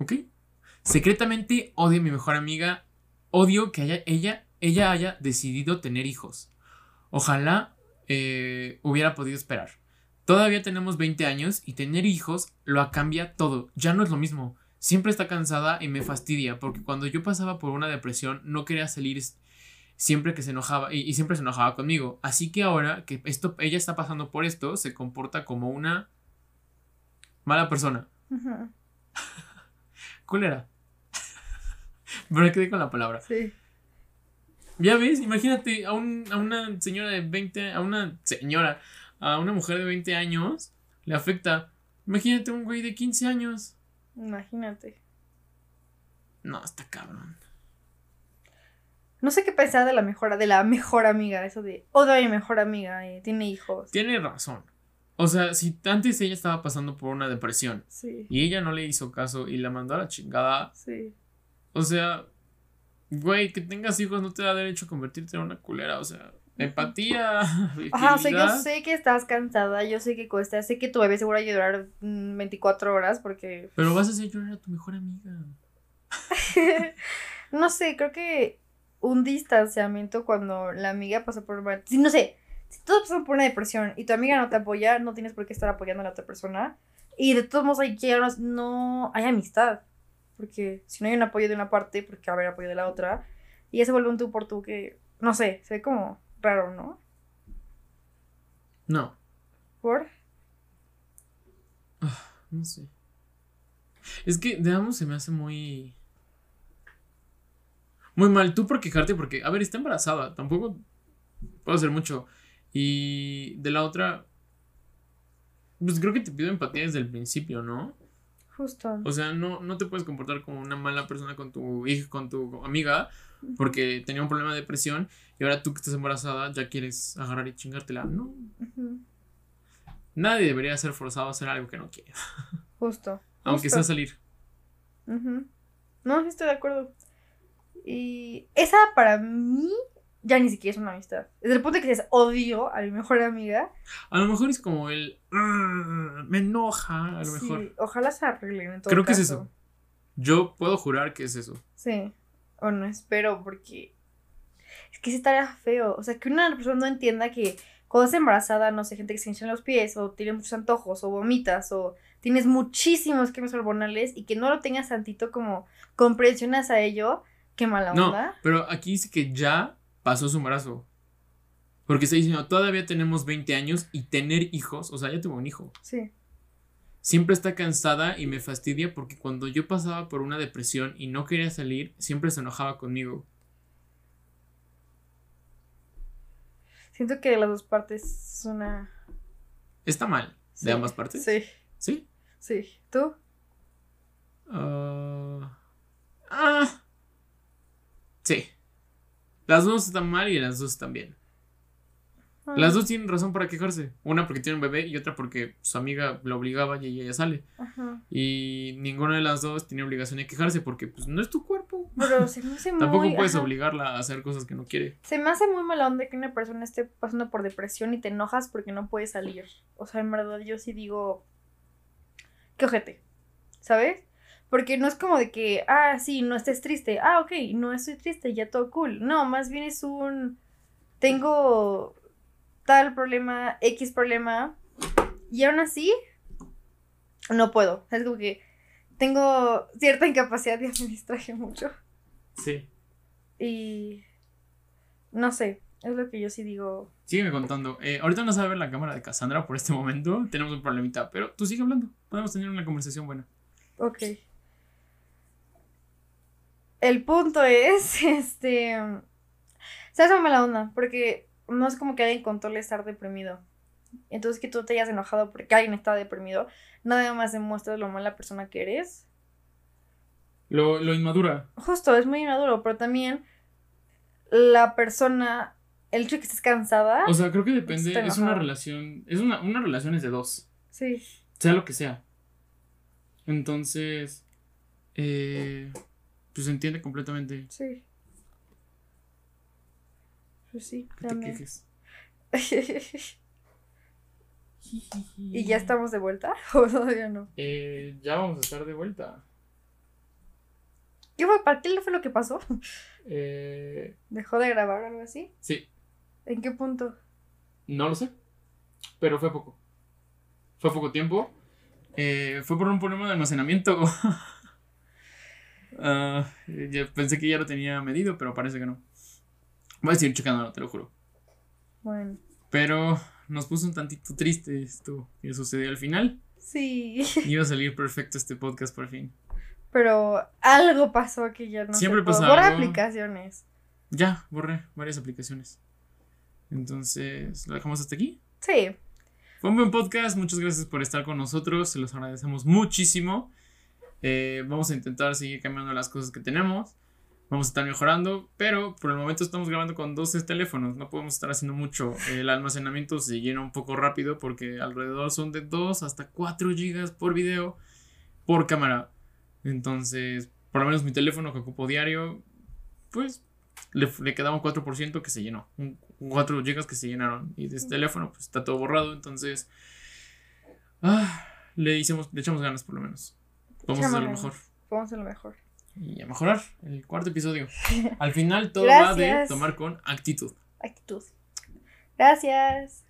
¿Ok? Secretamente odio a mi mejor amiga. Odio que haya, ella, ella haya decidido tener hijos. Ojalá eh, hubiera podido esperar. Todavía tenemos 20 años y tener hijos lo cambia todo. Ya no es lo mismo. Siempre está cansada y me fastidia porque cuando yo pasaba por una depresión no quería salir siempre que se enojaba y, siempre se enojaba conmigo. Así que ahora que esto, ella está pasando por esto, se comporta como una mala persona. ¿Cuál era? Pero quedé con la palabra. Sí. Ya ves, imagínate a, un, a una señora de 20, a una señora, a una mujer de 20 años, le afecta. Imagínate un güey de 15 años. Imagínate. No, está cabrón. No sé qué pensar de la mejor, de la mejor amiga, eso de odio a mi mejor amiga, y tiene hijos. Tiene razón. O sea, si antes ella estaba pasando por una depresión sí. y ella no le hizo caso y la mandó a la chingada. Sí. O sea, güey, que tengas hijos no te da derecho a convertirte en una culera, o sea, empatía. Ajá, o sea, yo sé que estás cansada, yo sé que cuesta, sé que tu bebé seguro va a llorar 24 horas porque... Pero vas a hacer llorar a tu mejor amiga. no sé, creo que un distanciamiento cuando la amiga pasa por... Sí, no sé, si todos pasan por una depresión y tu amiga no te apoya, no tienes por qué estar apoyando a la otra persona. Y de todos modos hay que no hay amistad. Porque si no hay un apoyo de una parte, porque va a haber apoyo de la otra. Y ya se vuelve un tú por tú que, no sé, se ve como raro, ¿no? No. ¿Por? Ah, no sé. Es que de ambos se me hace muy. Muy mal. Tú por quejarte, porque, a ver, está embarazada. Tampoco puedo hacer mucho. Y de la otra, pues creo que te pido empatía desde el principio, ¿no? Justo. O sea, no, no te puedes comportar como una mala persona con tu hija, con tu amiga, porque tenía un problema de depresión y ahora tú que estás embarazada ya quieres agarrar y chingártela. No. Nadie debería ser forzado a hacer algo que no quiere. Justo. Aunque sea salir. No, estoy de acuerdo. Y esa para mí ya ni siquiera es una amistad. Desde el punto de que dices odio a mi mejor amiga. A lo mejor es como el. Ah, me enoja, a lo sí, mejor. Ojalá se arreglen en todo Creo que es eso. Yo puedo jurar que es eso. Sí. O no espero, porque. Es que se estaría feo. O sea, que una persona no entienda que cuando estás embarazada, no sé, gente que se hincha en los pies, o tiene muchos antojos, o vomitas, o tienes muchísimos químicos hormonales y que no lo tengas tantito como comprensión a ello. Qué mala onda. No, pero aquí dice que ya pasó su embarazo. Porque está diciendo, todavía tenemos 20 años y tener hijos, o sea, ya tuvo un hijo. Sí. Siempre está cansada y me fastidia porque cuando yo pasaba por una depresión y no quería salir, siempre se enojaba conmigo. Siento que de las dos partes es una... ¿Está mal? ¿De ambas partes? Sí. ¿Sí? Sí. ¿Tú? ah. ah. Sí. Las dos están mal y las dos están bien. Ah. Las dos tienen razón para quejarse. Una porque tiene un bebé y otra porque su amiga la obligaba y ella sale. Ajá. Y ninguna de las dos tiene obligación de quejarse porque pues no es tu cuerpo. Pero se me hace Tampoco puedes obligarla a hacer cosas que no quiere. Se me hace muy mala onda que una persona esté pasando por depresión y te enojas porque no puede salir. O sea, en verdad yo sí digo... Qué ojete. ¿Sabes? Porque no es como de que, ah, sí, no estés triste. Ah, ok, no estoy triste, ya todo cool. No, más bien es un. Tengo tal problema, X problema. Y aún así, no puedo. Es como que tengo cierta incapacidad de administrar mucho. Sí. Y. No sé, es lo que yo sí digo. Sígueme contando. Eh, ahorita no sabe ver la cámara de Cassandra por este momento. Tenemos un problemita, pero tú sigue hablando. Podemos tener una conversación buena. Ok el punto es, este, se hace mala onda, porque no es como que alguien controle estar deprimido. Entonces que tú te hayas enojado porque alguien está deprimido, nada más demuestra lo mala persona que eres. Lo, lo inmadura. Justo, es muy inmaduro, pero también la persona, el hecho de que estés cansada. O sea, creo que depende, es una relación, es una, una relación es de dos. Sí. Sea lo que sea. Entonces, eh, pues se entiende completamente. Sí. Pues sí, también. ¿Y ya estamos de vuelta? ¿O todavía no? Eh, ya vamos a estar de vuelta. ¿Qué fue? ¿Para qué fue lo que pasó? Eh, ¿Dejó de grabar o algo así? sí, ¿En qué punto? no lo sé. Pero fue poco. Fue poco tiempo. Eh, fue por un problema de almacenamiento. Ah, ya pensé que ya lo tenía medido, pero parece que no. Voy a seguir checándolo, te lo juro. Bueno. Pero nos puso un tantito triste esto que sucedió al final. Sí. Iba a salir perfecto este podcast por fin. Pero algo pasó que ya no Siempre pasa Borra algo. aplicaciones. Ya, borré varias aplicaciones. Entonces, ¿lo dejamos hasta aquí? Sí. Fue un buen podcast, muchas gracias por estar con nosotros, se los agradecemos muchísimo. Eh, vamos a intentar seguir cambiando las cosas que tenemos, vamos a estar mejorando, pero por el momento estamos grabando con 12 teléfonos, no podemos estar haciendo mucho. El almacenamiento se llena un poco rápido porque alrededor son de 2 hasta 4 gigas por video por cámara. Entonces, por lo menos mi teléfono que ocupo diario, pues le, le quedaba un 4% que se llenó. Un 4 gigas que se llenaron. Y de este teléfono, pues está todo borrado. Entonces, ah, le, hicimos, le echamos ganas por lo menos. Vamos a hacer lo mejor. Vamos a hacer lo mejor. Y a mejorar el cuarto episodio. Al final todo va de tomar con actitud. Actitud. Gracias.